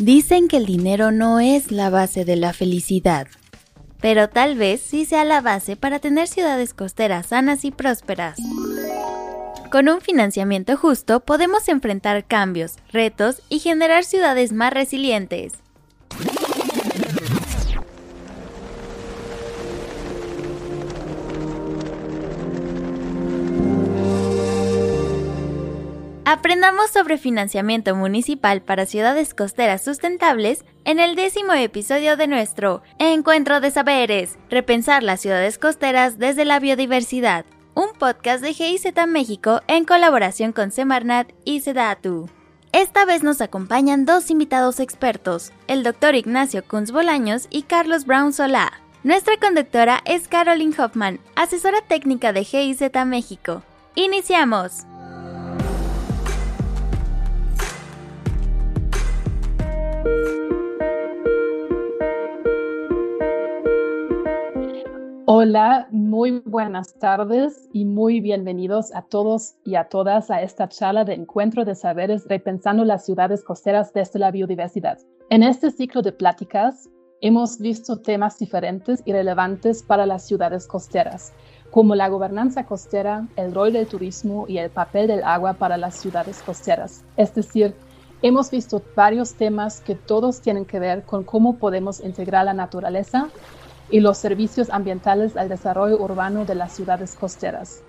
Dicen que el dinero no es la base de la felicidad, pero tal vez sí sea la base para tener ciudades costeras sanas y prósperas. Con un financiamiento justo podemos enfrentar cambios, retos y generar ciudades más resilientes. Aprendamos sobre financiamiento municipal para ciudades costeras sustentables en el décimo episodio de nuestro Encuentro de Saberes, repensar las ciudades costeras desde la biodiversidad, un podcast de GIZ México en colaboración con Semarnat y Sedatu. Esta vez nos acompañan dos invitados expertos, el doctor Ignacio Kunz Bolaños y Carlos Brown Solá. Nuestra conductora es Caroline Hoffman, asesora técnica de GIZ México. ¡Iniciamos! Hola, muy buenas tardes y muy bienvenidos a todos y a todas a esta charla de encuentro de saberes repensando las ciudades costeras desde la biodiversidad. En este ciclo de pláticas hemos visto temas diferentes y relevantes para las ciudades costeras, como la gobernanza costera, el rol del turismo y el papel del agua para las ciudades costeras. Es decir, Hemos visto varios temas que todos tienen que ver con cómo podemos integrar la naturaleza y los servicios ambientales al desarrollo urbano de las ciudades costeras.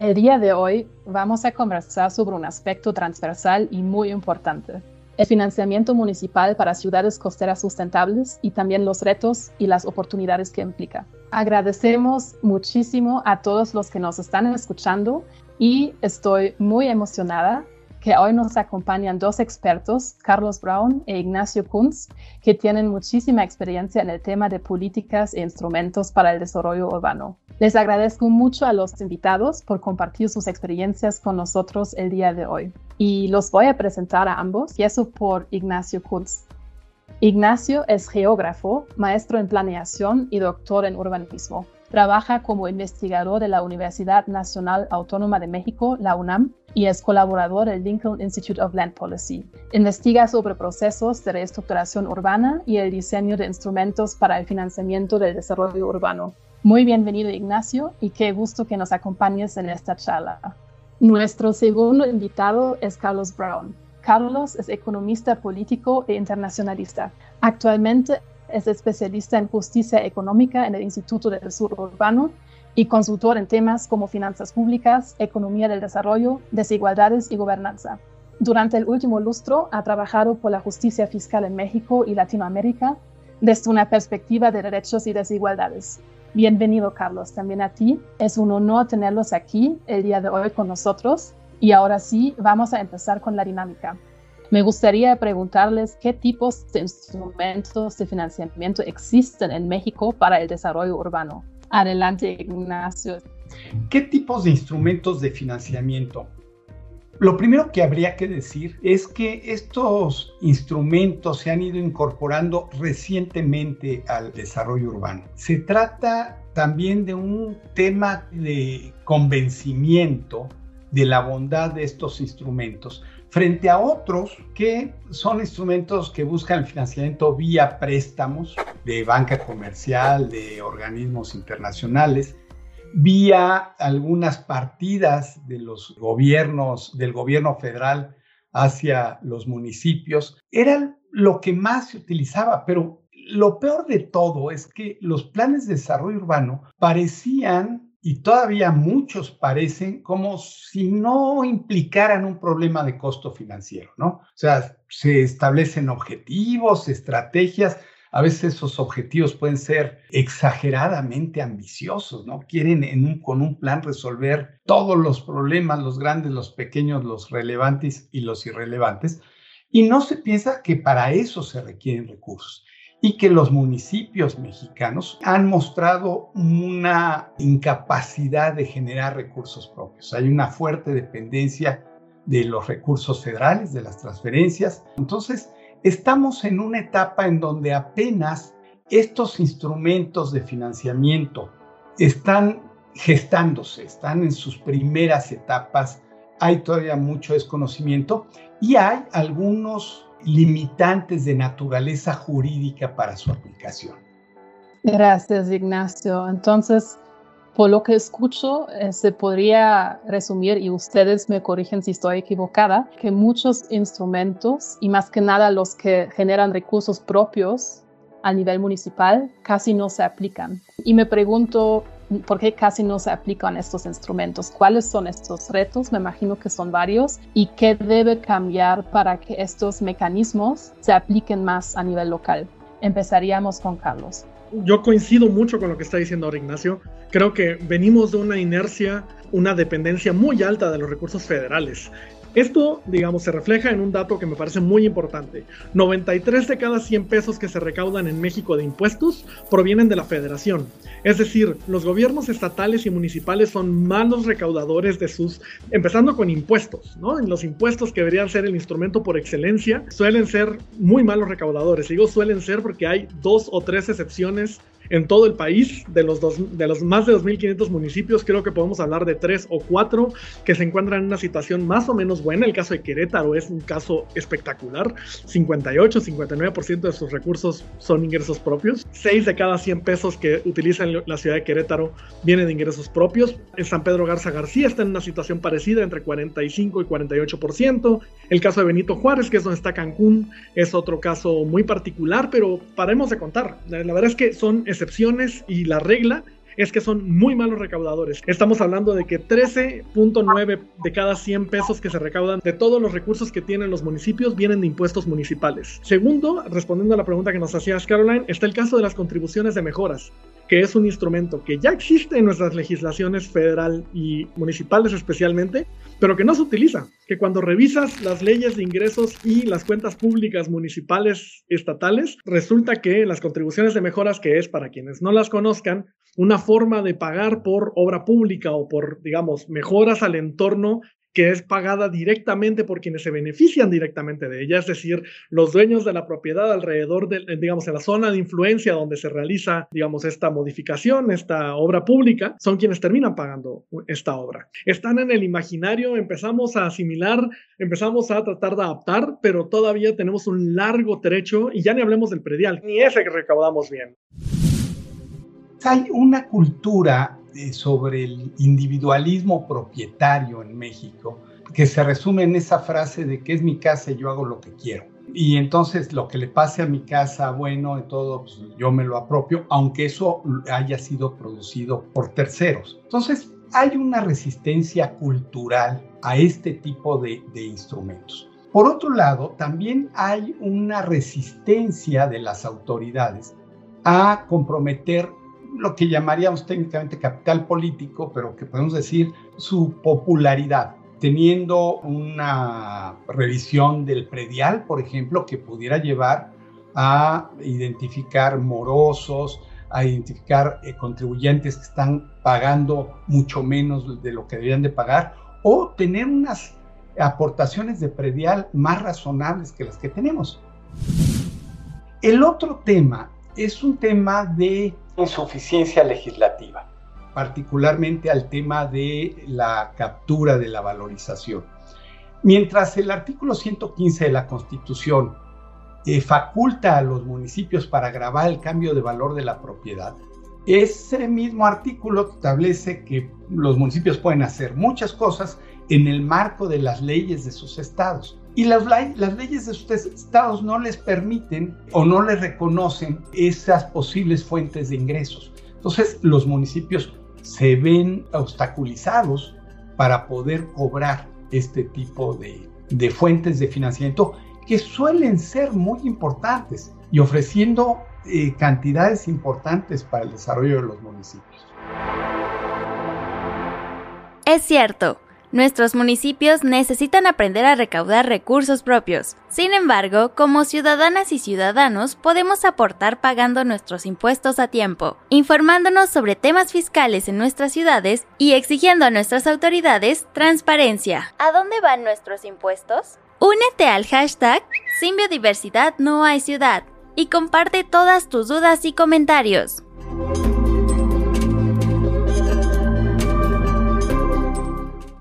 El día de hoy vamos a conversar sobre un aspecto transversal y muy importante, el financiamiento municipal para ciudades costeras sustentables y también los retos y las oportunidades que implica. Agradecemos muchísimo a todos los que nos están escuchando y estoy muy emocionada que hoy nos acompañan dos expertos, Carlos Brown e Ignacio Kunz, que tienen muchísima experiencia en el tema de políticas e instrumentos para el desarrollo urbano. Les agradezco mucho a los invitados por compartir sus experiencias con nosotros el día de hoy. Y los voy a presentar a ambos. Empiezo por Ignacio Kunz. Ignacio es geógrafo, maestro en planeación y doctor en urbanismo. Trabaja como investigador de la Universidad Nacional Autónoma de México, la UNAM, y es colaborador del Lincoln Institute of Land Policy. Investiga sobre procesos de reestructuración urbana y el diseño de instrumentos para el financiamiento del desarrollo urbano. Muy bienvenido Ignacio y qué gusto que nos acompañes en esta charla. Nuestro segundo invitado es Carlos Brown. Carlos es economista político e internacionalista. Actualmente es especialista en justicia económica en el Instituto del Sur Urbano y consultor en temas como finanzas públicas, economía del desarrollo, desigualdades y gobernanza. Durante el último lustro ha trabajado por la justicia fiscal en México y Latinoamérica desde una perspectiva de derechos y desigualdades. Bienvenido, Carlos, también a ti. Es un honor tenerlos aquí el día de hoy con nosotros. Y ahora sí, vamos a empezar con la dinámica. Me gustaría preguntarles qué tipos de instrumentos de financiamiento existen en México para el desarrollo urbano. Adelante, Ignacio. ¿Qué tipos de instrumentos de financiamiento? Lo primero que habría que decir es que estos instrumentos se han ido incorporando recientemente al desarrollo urbano. Se trata también de un tema de convencimiento de la bondad de estos instrumentos, frente a otros que son instrumentos que buscan el financiamiento vía préstamos de banca comercial, de organismos internacionales, vía algunas partidas de los gobiernos, del gobierno federal hacia los municipios. Era lo que más se utilizaba, pero lo peor de todo es que los planes de desarrollo urbano parecían y todavía muchos parecen como si no implicaran un problema de costo financiero, ¿no? O sea, se establecen objetivos, estrategias, a veces esos objetivos pueden ser exageradamente ambiciosos, ¿no? Quieren con un plan resolver todos los problemas, los grandes, los pequeños, los relevantes y los irrelevantes, y no se piensa que para eso se requieren recursos y que los municipios mexicanos han mostrado una incapacidad de generar recursos propios. Hay una fuerte dependencia de los recursos federales, de las transferencias. Entonces, estamos en una etapa en donde apenas estos instrumentos de financiamiento están gestándose, están en sus primeras etapas. Hay todavía mucho desconocimiento y hay algunos limitantes de naturaleza jurídica para su aplicación. Gracias, Ignacio. Entonces, por lo que escucho, eh, se podría resumir, y ustedes me corrigen si estoy equivocada, que muchos instrumentos, y más que nada los que generan recursos propios a nivel municipal, casi no se aplican. Y me pregunto, ¿por qué casi no se aplican estos instrumentos? ¿Cuáles son estos retos? Me imagino que son varios. ¿Y qué debe cambiar para que estos mecanismos se apliquen más a nivel local? Empezaríamos con Carlos yo coincido mucho con lo que está diciendo ahora Ignacio. Creo que venimos de una inercia, una dependencia muy alta de los recursos federales. Esto, digamos, se refleja en un dato que me parece muy importante. 93 de cada 100 pesos que se recaudan en México de impuestos provienen de la federación. Es decir, los gobiernos estatales y municipales son malos recaudadores de sus, empezando con impuestos, ¿no? Los impuestos que deberían ser el instrumento por excelencia suelen ser muy malos recaudadores. Digo suelen ser porque hay dos o tres excepciones en todo el país, de los, de los más de 2.500 municipios, creo que podemos hablar de tres o cuatro que se encuentran en una situación más o menos buena. El caso de Querétaro es un caso espectacular. 58, 59% de sus recursos son ingresos propios. 6 de cada 100 pesos que utiliza la ciudad de Querétaro vienen de ingresos propios. En San Pedro Garza García está en una situación parecida, entre 45 y 48%. El caso de Benito Juárez, que es donde está Cancún, es otro caso muy particular, pero paremos de contar. La verdad es que son excepciones y la regla es que son muy malos recaudadores. Estamos hablando de que 13.9 de cada 100 pesos que se recaudan de todos los recursos que tienen los municipios vienen de impuestos municipales. Segundo, respondiendo a la pregunta que nos hacías Caroline, está el caso de las contribuciones de mejoras que es un instrumento que ya existe en nuestras legislaciones federal y municipales especialmente, pero que no se utiliza, que cuando revisas las leyes de ingresos y las cuentas públicas municipales estatales, resulta que las contribuciones de mejoras, que es para quienes no las conozcan, una forma de pagar por obra pública o por, digamos, mejoras al entorno que es pagada directamente por quienes se benefician directamente de ella, es decir, los dueños de la propiedad alrededor de, digamos, en la zona de influencia donde se realiza, digamos, esta modificación, esta obra pública, son quienes terminan pagando esta obra. Están en el imaginario, empezamos a asimilar, empezamos a tratar de adaptar, pero todavía tenemos un largo trecho y ya ni hablemos del predial, ni ese que recaudamos bien. Hay una cultura sobre el individualismo propietario en México, que se resume en esa frase de que es mi casa y yo hago lo que quiero. Y entonces lo que le pase a mi casa, bueno, de todo, pues, yo me lo apropio, aunque eso haya sido producido por terceros. Entonces hay una resistencia cultural a este tipo de instrumentos. Por otro lado, también hay una resistencia de las autoridades a comprometer lo que llamaríamos técnicamente capital político, pero que podemos decir su popularidad, teniendo una revisión del predial, por ejemplo, que pudiera llevar a identificar morosos, a identificar eh, contribuyentes que están pagando mucho menos de lo que deberían de pagar, o tener unas aportaciones de predial más razonables que las que tenemos. El otro tema es un tema de insuficiencia legislativa, particularmente al tema de la captura de la valorización. Mientras el artículo 115 de la Constitución eh, faculta a los municipios para grabar el cambio de valor de la propiedad, ese mismo artículo establece que los municipios pueden hacer muchas cosas en el marco de las leyes de sus estados. Y las, leyes de sus estados no les permiten o no les reconocen esas posibles fuentes de ingresos. Entonces los municipios se ven obstaculizados para poder cobrar este tipo de, de fuentes de financiamiento que suelen ser muy importantes y ofreciendo eh, cantidades importantes para el desarrollo de los municipios. Es cierto, Nuestros municipios necesitan aprender a recaudar recursos propios. Sin embargo, como ciudadanas y ciudadanos podemos aportar pagando nuestros impuestos a tiempo, informándonos sobre temas fiscales en nuestras ciudades y exigiendo a nuestras autoridades transparencia. ¿A dónde van nuestros impuestos? Únete al hashtag Sin biodiversidad no hay ciudad y comparte todas tus dudas y comentarios.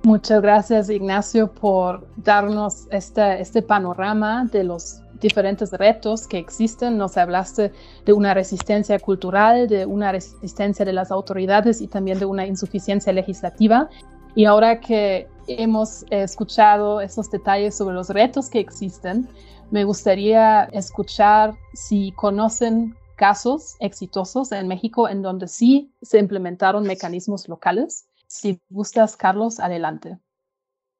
Muchas gracias, Ignacio, por darnos este, este panorama de los diferentes retos que existen. Nos hablaste de una resistencia cultural, de una resistencia de las autoridades y también de una insuficiencia legislativa. Y ahora que hemos escuchado esos detalles sobre los retos que existen, me gustaría escuchar si conocen casos exitosos en México en donde sí se implementaron mecanismos locales. Si gustas, Carlos, adelante.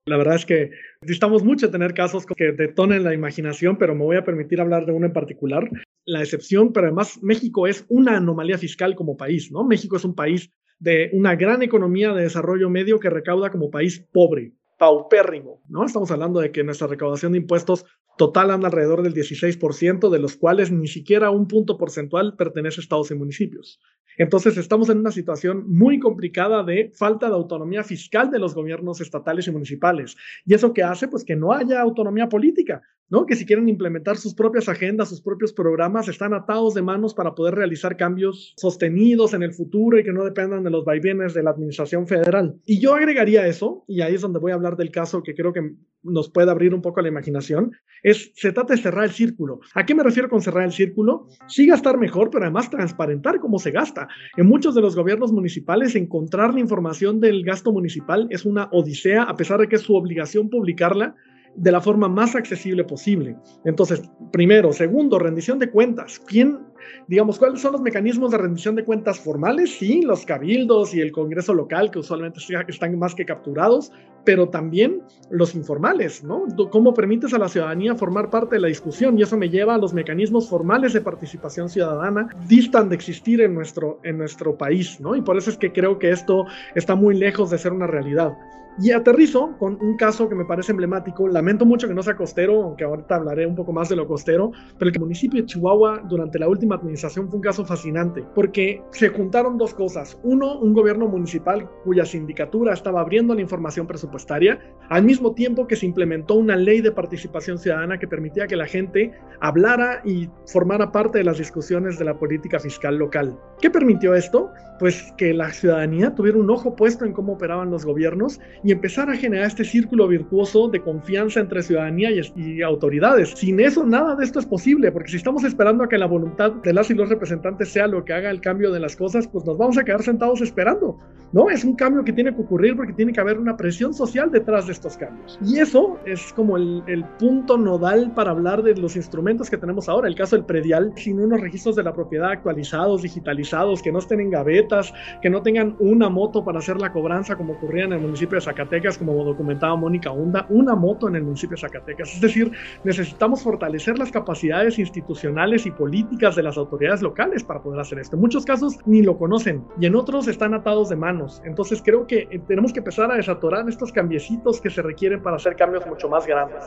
La verdad es que necesitamos mucho tener casos que detonen la imaginación, pero me voy a permitir hablar de uno en particular. La excepción, pero además México es una anomalía fiscal como país, ¿no? México es un país de una gran economía de desarrollo medio que recauda como país pobre, paupérrimo, ¿no? Estamos hablando de que nuestra recaudación de impuestos total anda alrededor del 16%, de los cuales ni siquiera un punto porcentual pertenece a estados y municipios. Entonces estamos en una situación muy complicada de falta de autonomía fiscal de los gobiernos estatales y municipales. ¿Y eso qué hace? Pues que no haya autonomía política. ¿no? Que si quieren implementar sus propias agendas, sus propios programas, están atados de manos para poder realizar cambios sostenidos en el futuro y que no dependan de los vaivenes de la administración federal. Y yo agregaría eso, y ahí es donde voy a hablar del caso que creo que nos puede abrir un poco la imaginación, es, se trata de cerrar el círculo. ¿A qué me refiero con cerrar el círculo? Sí gastar mejor, pero además transparentar cómo se gasta. En muchos de los gobiernos municipales, encontrar la información del gasto municipal es una odisea, a pesar de que es su obligación publicarla de la forma más accesible posible. Entonces, primero, segundo, rendición de cuentas. ¿Quién, digamos, cuáles son los mecanismos de rendición de cuentas formales? Sí, los cabildos y el Congreso local, que usualmente están más que capturados, pero también los informales, ¿no? ¿Cómo permites a la ciudadanía formar parte de la discusión? Y eso me lleva a los mecanismos formales de participación ciudadana, distan de existir en nuestro, en nuestro país, ¿no? Y por eso es que creo que esto está muy lejos de ser una realidad. Y aterrizo con un caso que me parece emblemático. Lamento mucho que no sea costero, aunque ahorita hablaré un poco más de lo costero, pero el municipio de Chihuahua durante la última administración fue un caso fascinante, porque se juntaron dos cosas. Uno, un gobierno municipal cuya sindicatura estaba abriendo la información presupuestaria, al mismo tiempo que se implementó una ley de participación ciudadana que permitía que la gente hablara y formara parte de las discusiones de la política fiscal local. ¿Qué permitió esto? Pues que la ciudadanía tuviera un ojo puesto en cómo operaban los gobiernos y empezar a generar este círculo virtuoso de confianza entre ciudadanía y, autoridades. Sin eso, nada de esto es posible, porque si estamos esperando a que la voluntad de las y los representantes sea lo que haga el cambio de las cosas, pues nos vamos a quedar sentados esperando. No, es un cambio que tiene que ocurrir porque tiene que haber una presión social detrás de estos cambios. Y eso es como el, el punto nodal para hablar de los instrumentos que tenemos ahora. El caso del predial, sin unos registros de la propiedad actualizados, digitalizados, que no estén en gavetas, que no tengan una moto para hacer la cobranza como ocurría en el municipio de Zacatecas como documentaba Mónica Hunda, una moto en el municipio de Zacatecas. Es decir, necesitamos fortalecer las capacidades institucionales y políticas de las autoridades locales para poder hacer esto. En muchos casos ni lo conocen y en otros están atados de manos. Entonces creo que eh, tenemos que empezar a desatorar estos cambiecitos que se requieren para hacer cambios mucho más grandes.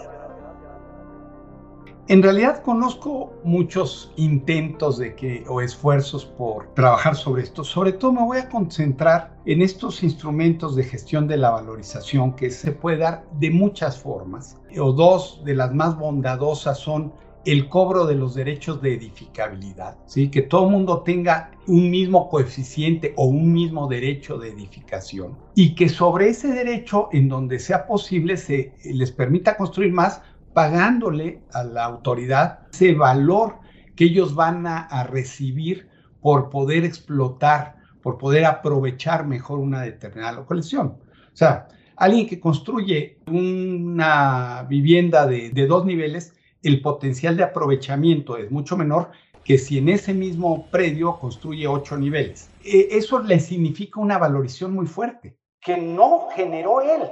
En realidad conozco muchos intentos de que o esfuerzos por trabajar sobre esto. Sobre todo me voy a concentrar en estos instrumentos de gestión de la valorización que se puede dar de muchas formas. O dos de las más bondadosas son el cobro de los derechos de edificabilidad, ¿sí? que todo el mundo tenga un mismo coeficiente o un mismo derecho de edificación y que sobre ese derecho, en donde sea posible, se les permita construir más pagándole a la autoridad ese valor que ellos van a, recibir por poder explotar, por poder aprovechar mejor una determinada localización. O sea, alguien que construye una vivienda de, dos niveles, el potencial de aprovechamiento es mucho menor que si en ese mismo predio construye ocho niveles. E, eso le significa una valorización muy fuerte, que no generó él,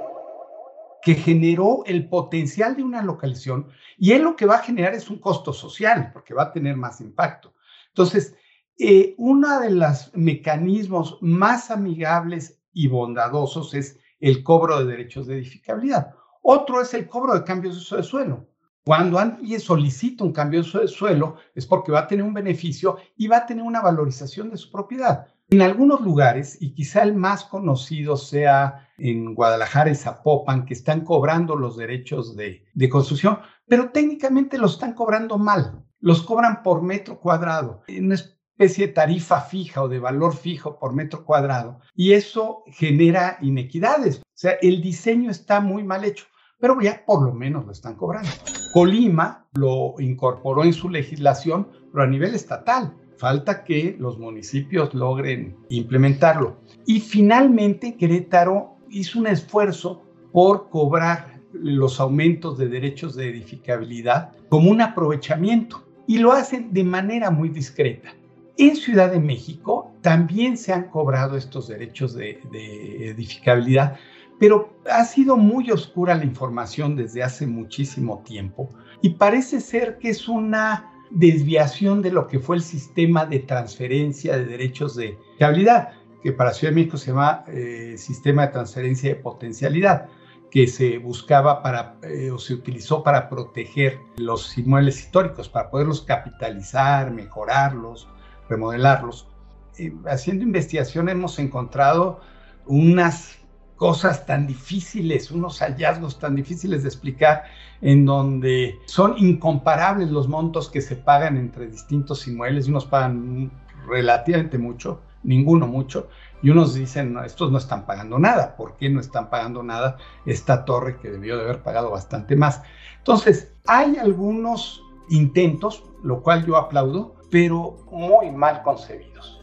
que generó el potencial de una localización y él lo que va a generar es un costo social, porque va a tener más impacto. Entonces, eh, uno de los mecanismos más amigables y bondadosos es el cobro de derechos de edificabilidad. Otro es el cobro de cambios de uso de suelo. Cuando alguien solicita un cambio de de suelo es porque va a tener un beneficio y va a tener una valorización de su propiedad. En algunos lugares, y quizá el más conocido sea en Guadalajara y Zapopan, que están cobrando los derechos de, construcción, pero técnicamente los están cobrando mal. Los cobran por metro cuadrado, en una especie de tarifa fija o de valor fijo por metro cuadrado. Y eso genera inequidades. O sea, el diseño está muy mal hecho, pero ya por lo menos lo están cobrando. Colima lo incorporó en su legislación, pero a nivel estatal. Falta que los municipios logren implementarlo. Y finalmente Querétaro hizo un esfuerzo por cobrar los aumentos de derechos de edificabilidad como un aprovechamiento y lo hacen de manera muy discreta. En Ciudad de México también se han cobrado estos derechos de, de edificabilidad, pero ha sido muy oscura la información desde hace muchísimo tiempo y parece ser que es una desviación de lo que fue el sistema de transferencia de derechos de habilidad, que para Ciudad de México se llama eh, sistema de transferencia de potencialidad, que se buscaba para eh, o se utilizó para proteger los inmuebles históricos, para poderlos capitalizar, mejorarlos, remodelarlos. Eh, haciendo investigación hemos encontrado unas cosas tan difíciles, unos hallazgos tan difíciles de explicar, en donde son incomparables los montos que se pagan entre distintos inmuebles, unos pagan relativamente mucho, ninguno mucho, y unos dicen, estos no están pagando nada, ¿por qué no están pagando nada esta torre que debió de haber pagado bastante más? Entonces, hay algunos intentos, lo cual yo aplaudo, pero muy mal concebidos.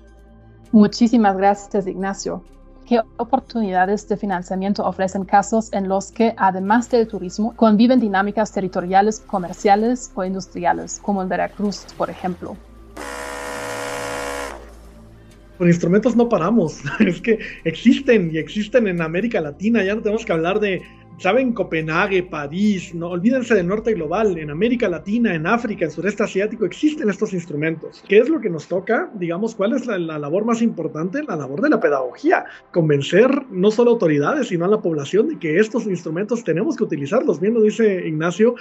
Muchísimas gracias, Ignacio. ¿Qué oportunidades de financiamiento ofrecen casos en los que, además del turismo, conviven dinámicas territoriales, comerciales o industriales, como en Veracruz, por ejemplo? Con instrumentos no paramos, es que existen y existen en América Latina, ya no tenemos que hablar de saben Copenhague, París, no olvídense del norte global, en América Latina, en África, en sureste asiático existen estos instrumentos. ¿Qué es lo que nos toca? Digamos, ¿cuál es la, la, labor más importante? La labor de la pedagogía, convencer no solo autoridades, sino a la población de que estos instrumentos tenemos que utilizarlos. Bien lo dice Ignacio,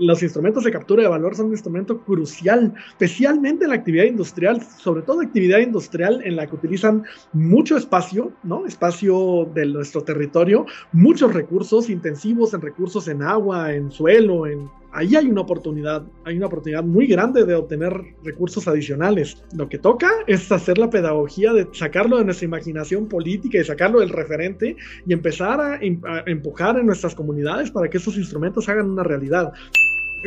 los instrumentos de captura de valor son un instrumento crucial, especialmente en la actividad industrial, sobre todo actividad industrial en la que utilizan mucho espacio, ¿no? Espacio de nuestro territorio, muchos recursos intensivos en recursos en agua, en suelo, en ahí hay una oportunidad, hay una oportunidad muy grande de obtener recursos adicionales. Lo que toca es hacer la pedagogía de sacarlo de nuestra imaginación política y sacarlo del referente y empezar a, a empujar en nuestras comunidades para que esos instrumentos hagan una realidad.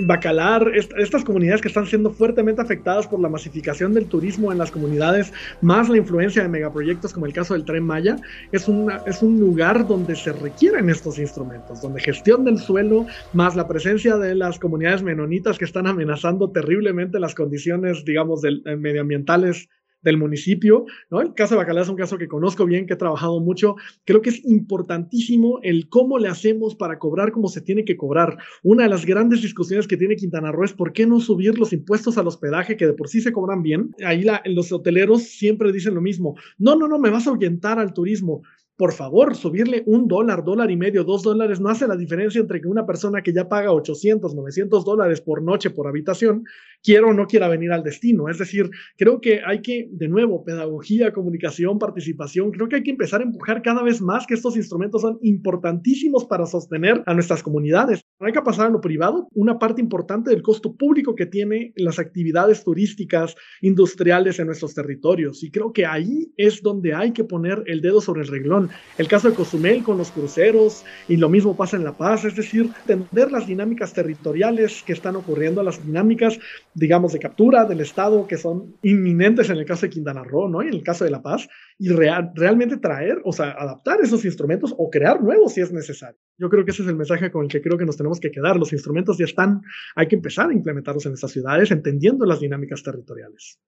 Bacalar, estas comunidades que están siendo fuertemente afectadas por la masificación del turismo en las comunidades, más la influencia de megaproyectos como el caso del Tren Maya, es, es un lugar donde se requieren estos instrumentos, donde gestión del suelo, más la presencia de las comunidades menonitas que están amenazando terriblemente las condiciones, digamos, del, eh, medioambientales del municipio, ¿no? El caso de Bacalá es un caso que conozco bien, que he trabajado mucho. Creo que es importantísimo el cómo le hacemos para cobrar como se tiene que cobrar. Una de las grandes discusiones que tiene Quintana Roo es por qué no subir los impuestos al hospedaje que de por sí se cobran bien. Ahí la, los hoteleros siempre dicen lo mismo. No, no, no, me vas a ahuyentar al turismo por favor, subirle un dólar, dólar y medio, dos dólares no hace la diferencia entre que una persona que ya paga 800, 900 dólares por noche por habitación quiera o no quiera venir al destino. Es decir, creo que hay que, de nuevo, pedagogía, comunicación, participación, creo que hay que empezar a empujar cada vez más que estos instrumentos son importantísimos para sostener a nuestras comunidades. No hay que pasar a lo privado, una parte importante del costo público que tiene las actividades turísticas, industriales en nuestros territorios. Y creo que ahí es donde hay que poner el dedo sobre el reglón el caso de Cozumel con los cruceros y lo mismo pasa en La Paz, es decir, entender las dinámicas territoriales que están ocurriendo, las dinámicas, digamos, de captura del Estado que son inminentes en el caso de Quintana Roo, ¿no? Y en el caso de La Paz, y realmente traer, o sea, adaptar esos instrumentos o crear nuevos si es necesario. Yo creo que ese es el mensaje con el que creo que nos tenemos que quedar. Los instrumentos ya están, hay que empezar a implementarlos en estas ciudades, entendiendo las dinámicas territoriales.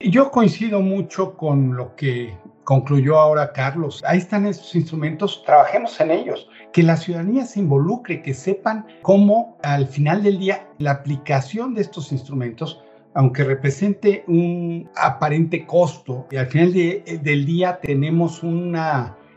Yo coincido mucho con lo que concluyó ahora Carlos. Ahí están esos instrumentos, trabajemos en ellos, que la ciudadanía se involucre, que sepan cómo al final del día la aplicación de estos instrumentos aunque represente un aparente costo, y al final de, del día tenemos un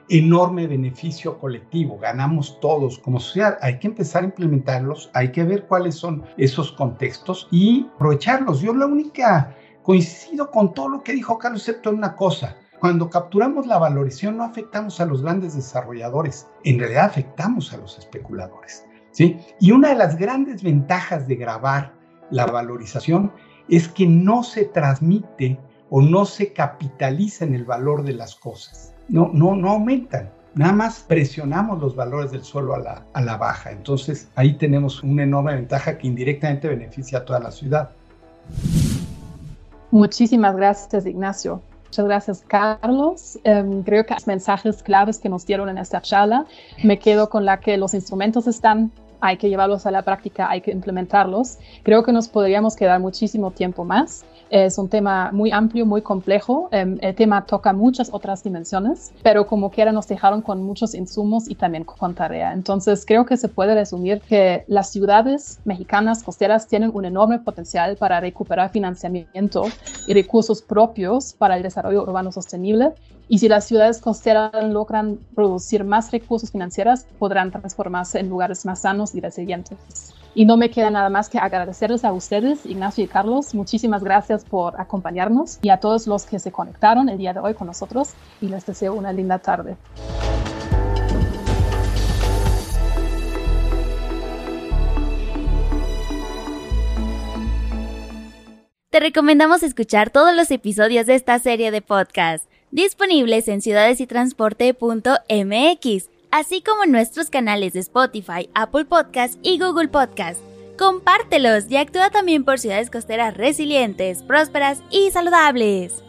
enorme beneficio colectivo, ganamos todos como sociedad, hay que empezar a implementarlos, hay que ver cuáles son esos contextos y aprovecharlos. Yo la única Coincido con todo lo que dijo Carlos, excepto en una cosa. Cuando capturamos la valorización no afectamos a los grandes desarrolladores, en realidad afectamos a los especuladores. ¿sí? Y una de las grandes ventajas de grabar la valorización es que no se transmite o no se capitaliza en el valor de las cosas. No, no, no aumentan. nada más presionamos los valores del suelo a la, a la baja. Entonces ahí tenemos una enorme ventaja que indirectamente beneficia a toda la ciudad. Muchísimas gracias, Ignacio. Muchas gracias, Carlos. Em, creo que los mensajes claves que nos dieron en esta charla, me quedo con la que los instrumentos están hay que llevarlos a la práctica, hay que implementarlos. Creo que nos podríamos quedar muchísimo tiempo más. Es un tema muy amplio, muy complejo. Em, el tema toca muchas otras dimensiones, pero como quiera nos dejaron con muchos insumos y también con tarea. Entonces creo que se puede resumir que las ciudades mexicanas costeras tienen un enorme potencial para recuperar financiamiento y recursos propios para el desarrollo urbano sostenible y si las ciudades costeras logran producir más recursos financieros, podrán transformarse en lugares más sanos y resilientes. Y no me queda nada más que agradecerles a ustedes, Ignacio y Carlos. Muchísimas gracias por acompañarnos y a todos los que se conectaron el día de hoy con nosotros y les deseo una linda tarde. Te recomendamos escuchar todos los episodios de esta serie de podcast disponibles en ciudadesytransporte.mx, así como en nuestros canales de Spotify, Apple Podcast y Google Podcast. Compártelos y actúa también por ciudades costeras resilientes, prósperas y saludables.